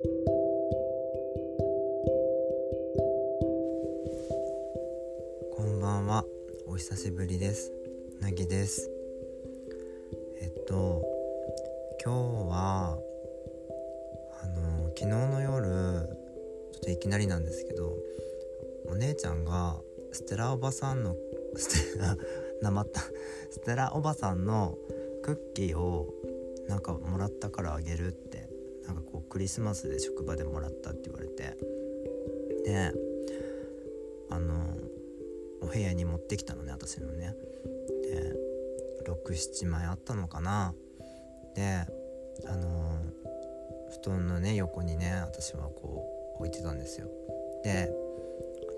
こんばんは。お久しぶりです。なぎです。えっと今日はあの昨日の夜ちょっといきなりなんですけどお姉ちゃんがステラおばさんの ステラ なまった。ステラおばさんのクッキーをなんかもらったからあげるってなんかこうクリスマスで職場でもらったって言われて。であのお部屋に持ってきたのね私のね。で67枚あったのかな。であの布団のね横にね私はこう置いてたんですよ。で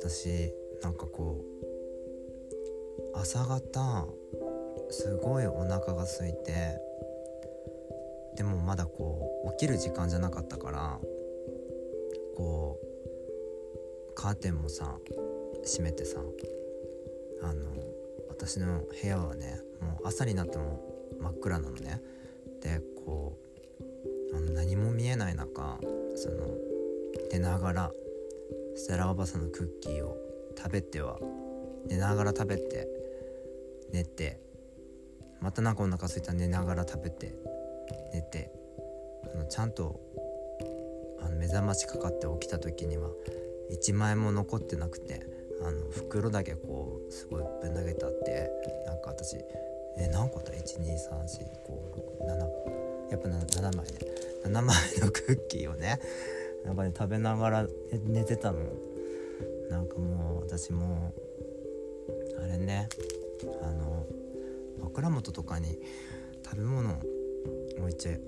私なんかこう朝方すごいお腹が空いてでもまだこう起きる時間じゃなかったからこうカーテンもさ閉めてさあの私の部屋はねもう朝になっても真っ暗なのね。でこうあの何も見えない中その寝ながらステラおばさんのクッキーを食べては寝ながら食べて寝てまたなんかお腹空いたら寝ながら食べて寝てあのちゃんとあの目覚ましかかって起きた時には1枚も残ってなくてあの袋だけこうすごいぶん投げてあってなんか私え何個だ？1234567やっぱ 7, 7枚ね。7枚のクッキーをねなんかね食べながら寝てたの。なんかもう私もあれねあの枕元とかに食べ物置いて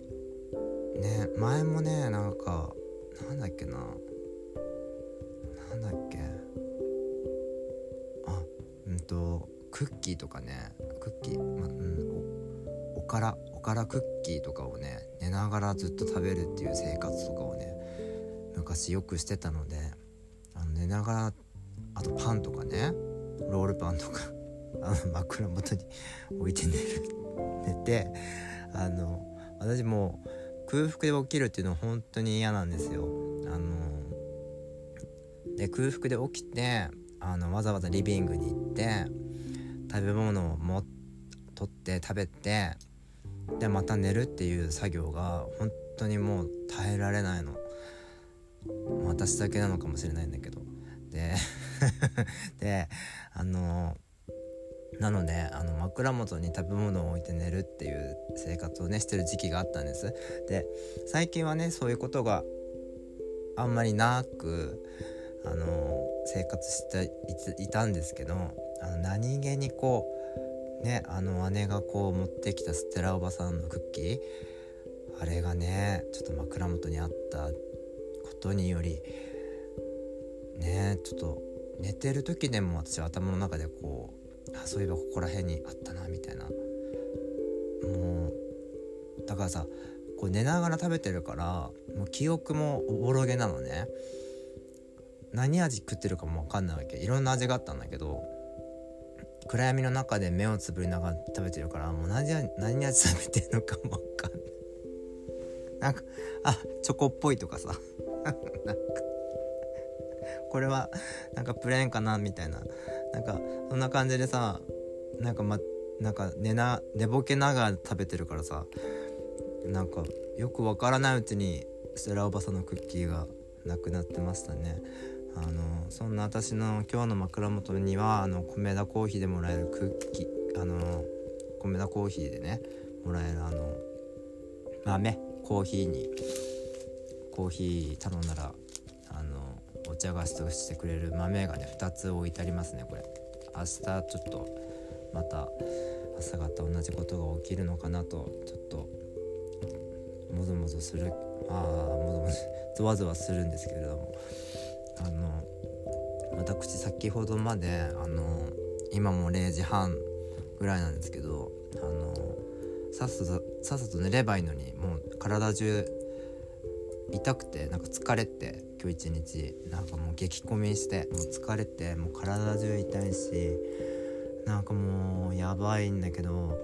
ね前もねなんかなんだっけな。なんだっけ。あうんとクッキーとかね。クッキー、まうんお、おからおからクッキーとかをね寝ながらずっと食べるっていう生活とかをね昔よくしてたのであの寝ながらあとパンとかね。ロールパンとか。あの枕元に置いて寝る寝てあの私もう空腹で起きるっていうのは本当に嫌なんですよ。あので空腹で起きてあのわざわざリビングに行って食べ物をも取って食べてでまた寝るっていう作業が本当にもう耐えられないの私だけなのかもしれないんだけどで であのなのであの枕元に食べ物を置いて寝るっていう生活をねしてる時期があったんです。で最近はねそういうことがあんまりなくあの生活していたんですけどあの何気にこうねあの姉がこう持ってきたステラおばさんのクッキーあれがねちょっと枕元にあったことによりねちょっと寝てる時でも私は頭の中でこうあそういえばここら辺にあったなみたいな。もうだからさこう寝ながら食べてるからもう記憶もおぼろげなのね。何味食ってるかも分かんないわけ。いろんな味があったんだけど暗闇の中で目をつぶりながら食べてるからもう何味何味食べてるのかも分かんない。なんかあチョコっぽいとかさ。なんか これはなんかプレーンかなみたいな。なんかそんな感じでさなんかまなんか寝な寝ぼけながら食べてるからさなんかよくわからないうちにステラおばさんのクッキーがなくなってましたね。あのそんな私の今日の枕元にはあの米田コーヒーでもらえるクッキーあの米田コーヒーでねもらえるあの豆コーヒーにコーヒー頼んだらお茶菓子としてくれる豆がね2つ置いてありますねこれ。明日ちょっとまた朝方同じことが起きるのかなとちょっともぞもぞする。ああもぞもぞ ゾワゾワするんですけれども。あの私先ほどまであの今も0時半ぐらいなんですけどあのさっさとさっさと寝ればいいのにもう体中痛くてなんか疲れて今日一日なんかもう激込みしてもう疲れてもう体中痛いしなんかもうやばいんだけど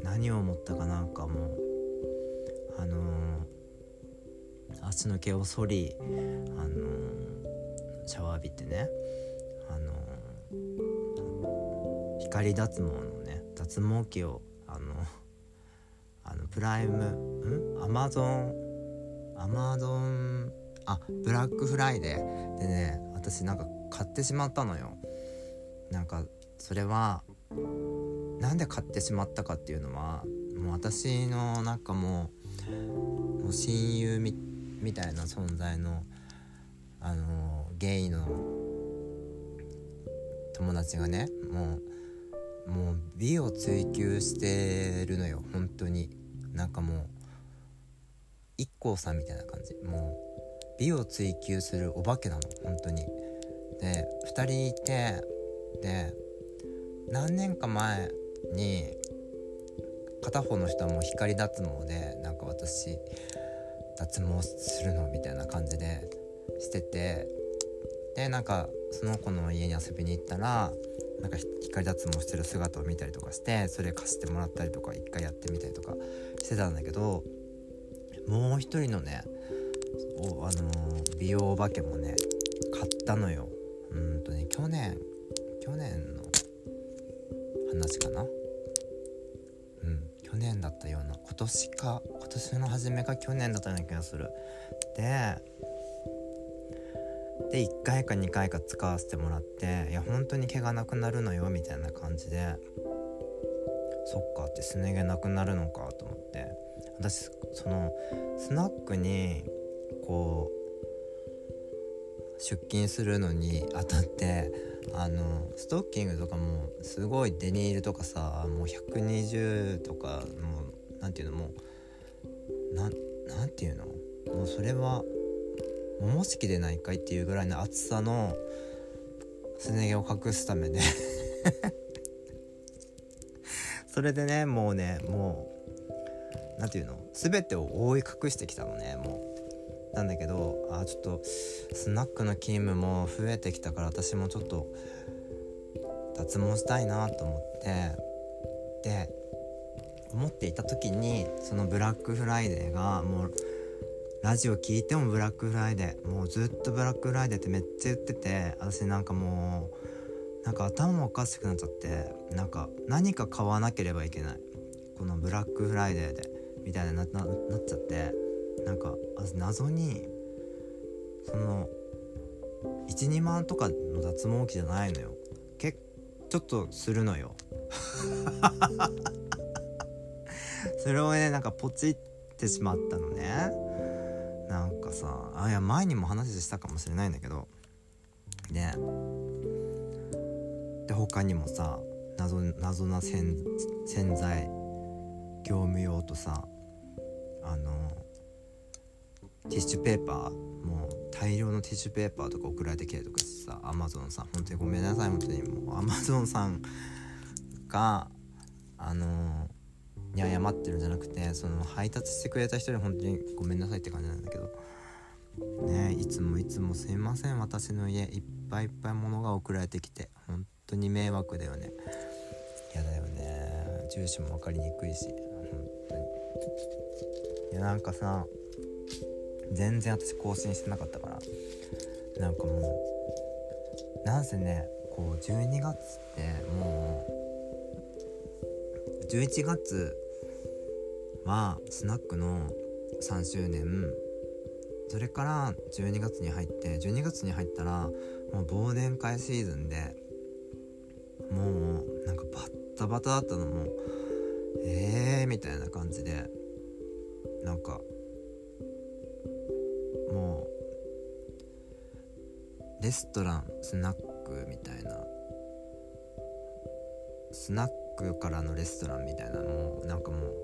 何を思ったかなんかもうあの足の毛を剃りあのシャワー浴びてねあの光脱毛のね脱毛器をあのあのプライムん？アマゾンアマゾンあブラックフライデー。でね私なんか買ってしまったのよ。なんかそれはなんで買ってしまったかっていうのはもう私のなんかもうもう親友みみたいな存在のあのゲイの友達がねもうもう美を追求してるのよ。本当に。なんかもう IKKO さんみたいな感じ。もう美を追求するお化けなの本当に。で2人いてで何年か前に片方の人はもう光脱毛でなんか私脱毛するのみたいな感じでしててでなんかその子の家に遊びに行ったらなんか光脱毛してる姿を見たりとかしてそれ貸してもらったりとか一回やってみたりとかしてたんだけどもう一人のねおあのー、美容お化けもね買ったのよ。うんとね去年去年の話かな。うん去年だったような。今年か今年の初めか去年だったような気がする。でで1回か2回か使わせてもらっていや本当に毛がなくなるのよみたいな感じで。そっかってすね毛なくなるのかと思って。私そのスナックにこう出勤するのにあたってあのストッキングとかもすごいデニールとかさもう120とかもう何ていうのもうななんていうのもうそれは桃式でないかいっていうぐらいの厚さのすね毛を隠すためで それでねもうねもう何て言うの全てを覆い隠してきたのねもう。なんだけどあちょっとスナックの勤務も増えてきたから私もちょっと脱毛したいなと思ってで思っていた時にそのブラックフライデーがもうラジオ聞いてもブラックフライデーもうずっとブラックフライデーってめっちゃ言ってて私なんかもうなんか頭もおかしくなっちゃってなんか何か買わなければいけない。このブラックフライデーでみたいななななっちゃって。なんか謎にその12万とかの脱毛器じゃないのよ。結ちょっとするのよ。それをねなんかポチってしまったのね。なんかさあいや前にも話したかもしれないんだけど。ねで他にもさ謎謎な洗洗剤業務用とさあのティッシュペーパーもう大量のティッシュペーパーとか送られてきたりとかしてさアマゾンさん本当にごめんなさい。本当にもうアマゾンさん があのに謝ってるんじゃなくてその配達してくれた人に本当にごめんなさいって感じなんだけど。ねいつもいつもすいません。私の家いっぱいいっぱい物が送られてきて本当に迷惑だよね。嫌だよね。住所も分かりにくいし本当に。いやなんかさ全然私更新してなかったから。なんかもうなんせねこう12月ってもう11月はスナックの3周年。それから12月に入って12月に入ったらもう忘年会シーズンでもうなんかバッタバタだったのもえーみたいな感じでなんかレストランスナックみたいなスナックからのレストランみたいなもうなんかもう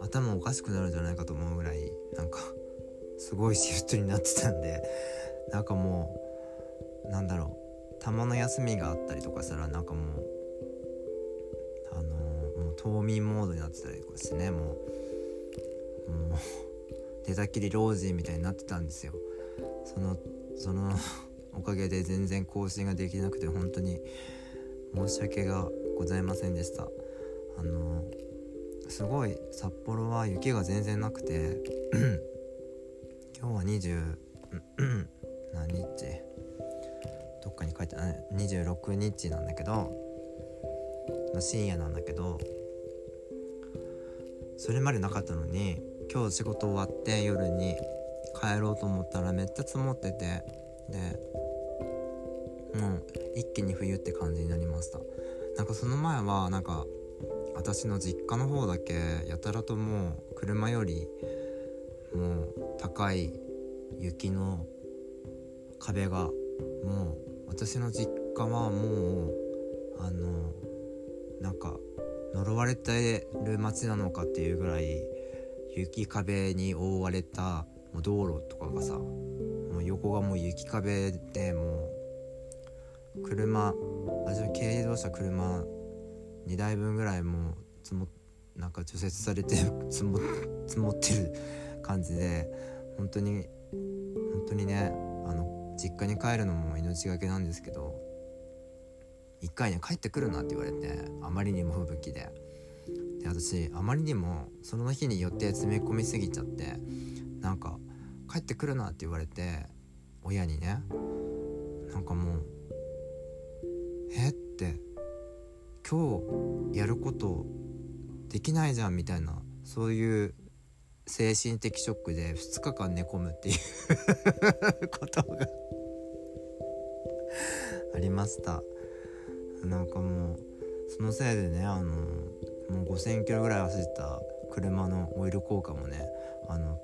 頭おかしくなるんじゃないかと思うぐらいなんかすごいシフトになってたんで なんかもうなんだろうたまの休みがあったりとかしたらなんかもうあのー、もう冬眠モードになってたりとかしてねもうもう 寝たきり老人みたいになってたんですよ。そのそのおかげで全然更新ができなくて本当に申し訳がございませんでした。あの、すごい札幌は雪が全然なくて今日は20何日？どっかに書いてない26日なんだけど深夜なんだけどそれまでなかったのに今日仕事終わって夜に帰ろうと思ったらめっちゃ積もっててでもう一気に冬って感じになりました。なんかその前はなんか私の実家の方だけ？やたらともう車よりもう高い雪の壁がもう私の実家はもうあのなんか呪われてる街なのかっていうぐらい雪壁に覆われたもう道路とかがさもう横がもう雪壁でもう車あ軽自動車車2台分ぐらいもう積もなんか除雪されて 積も積もってる感じで本当に本当にねあの実家に帰るのも命がけなんですけど一回ね帰ってくるなって言われてあまりにも吹雪で。で私あまりにもその日に予定詰め込みすぎちゃってなんか帰ってくるなって言われて親にねなんかもうって今日やることできないじゃんみたいなそういう精神的ショックで2日間寝込むっていう ことがありました。なんかもうそのせいでねあのもう5,000キロぐらい走った車のオイル交換もねあの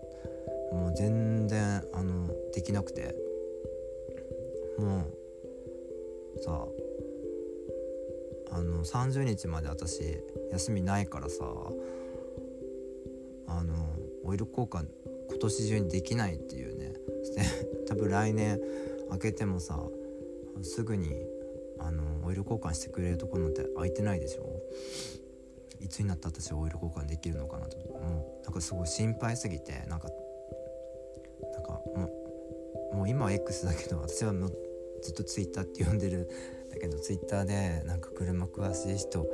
もう全然あのできなくて。もうさあの30日まで私休みないからさあのオイル交換今年中にできないっていうね。多分来年開けてもさすぐにあのオイル交換してくれるところなんて空いてないでしょ。いつになった私オイル交換できるのかなと。もうなんかすごい心配すぎてなんかなんかもうもう今は X だけど私はもうずっと Twitter って呼んでるだけど Twitter でなんか車詳しい人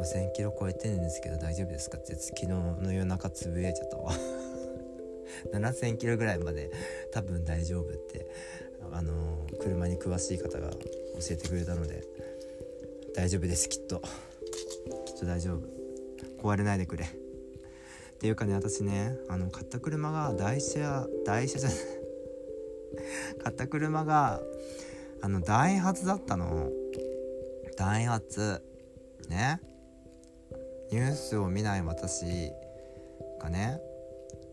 5,000キロ超えてるんですけど大丈夫ですかって昨日の夜中つぶやいちゃったわ。7,000キロぐらいまで多分大丈夫ってあの車に詳しい方が教えてくれたので大丈夫ですきっと。きっと大丈夫。壊れないでくれ。っていうかね私ねあの買った車が台車台車じゃない。買った車があのダイハツだったの。ダイハツ。ね。ニュースを見ない私がね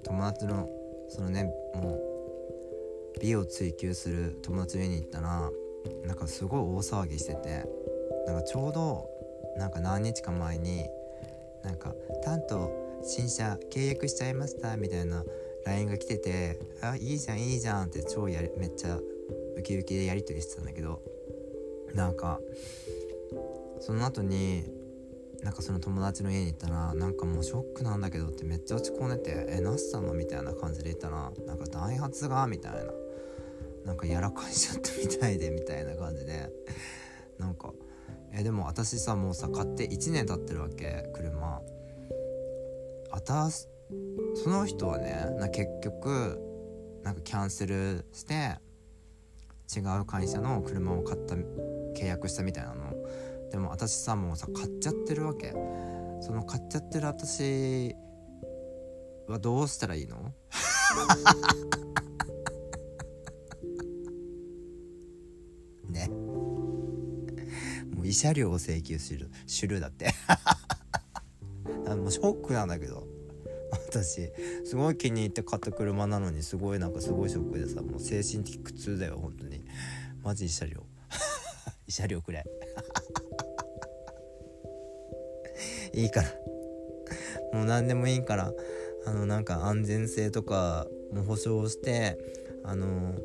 友達のそのねもう美を追求する友達の家に行ったらなんかすごい大騒ぎしててなんかちょうどなんか何日か前になんか「担当新車契約しちゃいました」みたいな LINE が来てて「あいいじゃんいいじゃん」って超やめっちゃウキウキでやり取りしてたんだけどなんかその後になんかその友達の家に行ったらなんかもうショックなんだけどってめっちゃ落ち込んでて「えなしたの?」みたいな感じで言ったら「なんかダイハツが」みたいななんかやらかしちゃったみたいでみたいな感じでなんかえでも私さもうさ買って1年経ってるわけ車あたその人はねな結局なんかキャンセルして違う会社の車を買った契約したみたいなの。でも私さもうさ買っちゃってるわけ。その買っちゃってる私はどうしたらいいの？ね。もう慰謝料を請求するシュルだって。もうショックなんだけど私すごい気に入って買った車なのにすごいなんかすごいショックでさもう精神的苦痛だよ本当に。マジ慰謝料。慰謝料くれ。いいから。もう何でもいいから。あのなんか安全性とかも保証してあの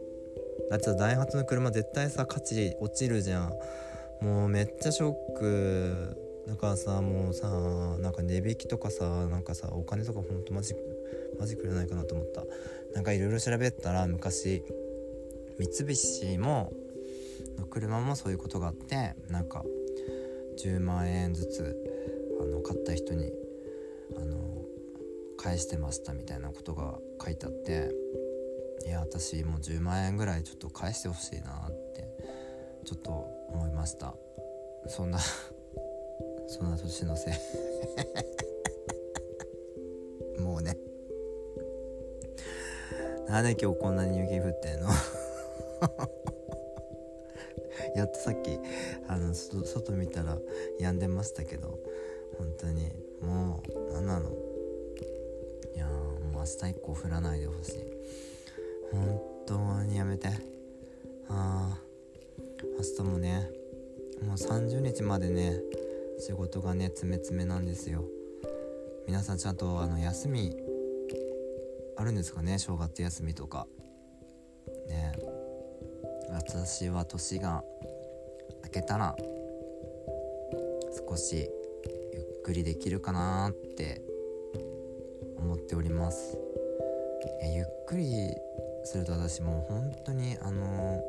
だってダイハツの車絶対さ価値落ちるじゃん。もうめっちゃショック。だかさもうさなんか値引きとかさなんかさお金とかほんとマジマジくれないかなと思った。なんかいろいろ調べたら昔三菱も車もそういうことがあってなんか10万円ずつあの買った人にあの返してましたみたいなことが書いてあっていや私もう10万円ぐらいちょっと返してほしいなってちょっと思いました。そんなそんな年のせい。もうね。なんで今日こんなに雪降ってんの？やっとさっきあの外見たら止んでましたけど本当に。もう何なの？いやもう明日以降降らないでほしい。本当にやめて。ああ明日もねもう30日までね仕事がね詰め詰めなんですよ。皆さんちゃんとあの休みあるんですかね？正月休みとか。ね。私は年が明けたら少しゆっくりできるかなって思っております。ゆっくりすると私もう本当にあのね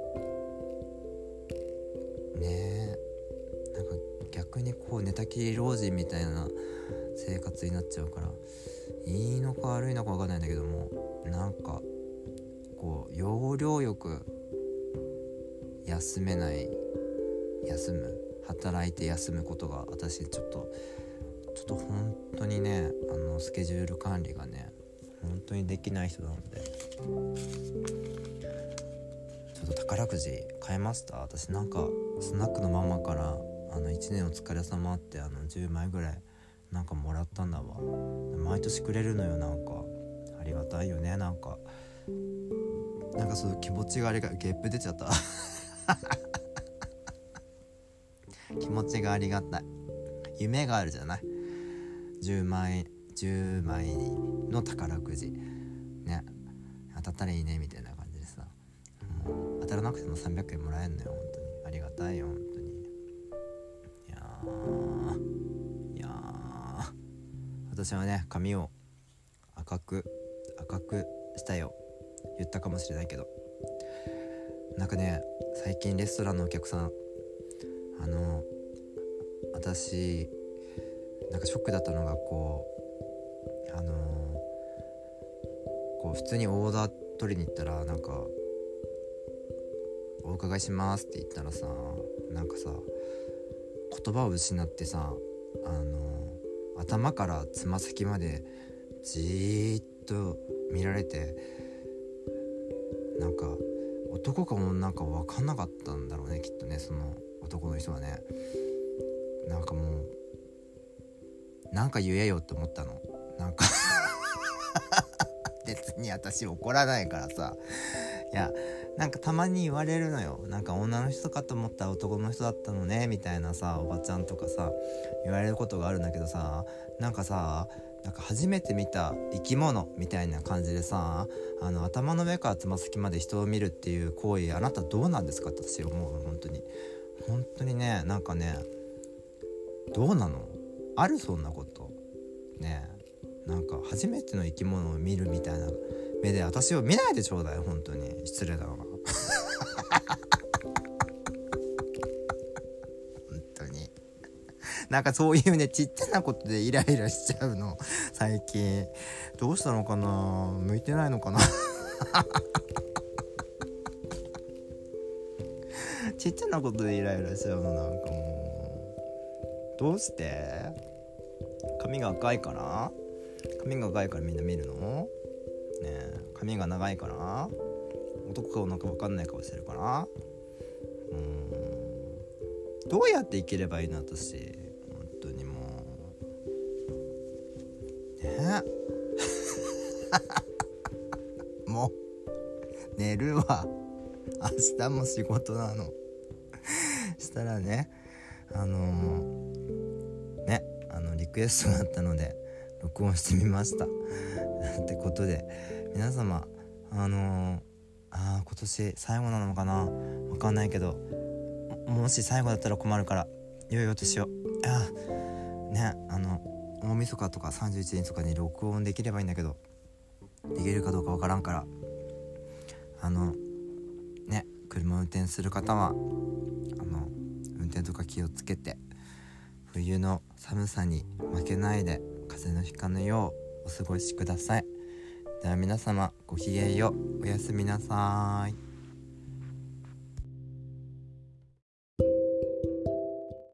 逆にこう寝たきり老人みたいな生活になっちゃうからいいのか悪いのか分かんないんだけどもなんかこう要領よく休めない休む働いて休むことが私ちょっとちょっと本当にねあのスケジュール管理がね本当にできない人なのでちょっと宝くじ買えました私なんかスナックのママからあの1年お疲れ様ってあの10枚ぐらいなんかもらったんだわ。毎年くれるのよなんか。ありがたいよねなんか。なんかそういう気持ちがあれがゲップ出ちゃった。気持ちがありがたい。夢があるじゃない。10枚10枚の宝くじ。ね。当たったらいいねみたいな感じでさ。当たらなくても300円もらえんのよ本当に。ありがたいよ本当に。いや私はね髪を赤く赤くしたよ。言ったかもしれないけど。なんかね最近レストランのお客さんあの私なんかショックだったのがこうあのこう普通にオーダー取りに行ったらなんか「お伺いします」って言ったらさなんかさ言葉を失ってさあの頭からつま先までじーっと見られてなんか男か女か分かんなかったんだろうねきっとねその男の人はね。なんかもうなんか言えよって思ったの。なんか 別に私怒らないからさ。いやなんかたまに言われるのよ。なんか女の人かと思ったら男の人だったのねみたいなさおばちゃんとかさ言われることがあるんだけどさなんかさなんか初めて見た生き物みたいな感じでさあの頭の上からつま先まで人を見るっていう行為あなたどうなんですか？って私思う本当に。本当にねなんかねどうなの？あるそんなこと。ねなんか初めての生き物を見るみたいな目で私を見ないでちょうだい本当に。失礼だわ。本当に。なんかそういうねちっちゃなことでイライラしちゃうの。最近。どうしたのかな？向いてないのかな？ちっちゃなことでイライラしちゃうのなんかもう。どうして？髪が赤いから？髪が赤いからみんな見るの？ね。髪が長いから男か女か分かんない顔してるからうん。どうやって生きればいいの？私。本当にもう。ね？もう。寝るわ。明日も仕事なの。したらねあのー、ね？あのリクエストがあったので録音してみました。ってことで皆様あのー、あ今年最後なのかな？わかんないけどもし最後だったら困るから良いお年をあねあの大晦日とか31日とかに録音できればいいんだけどできるかどうかわからんから。あのね車運転する方はあの運転とか気をつけて冬の寒さに負けないで風邪のひかぬようお過ごしください。では皆様ごきげんよう。おやすみなさい。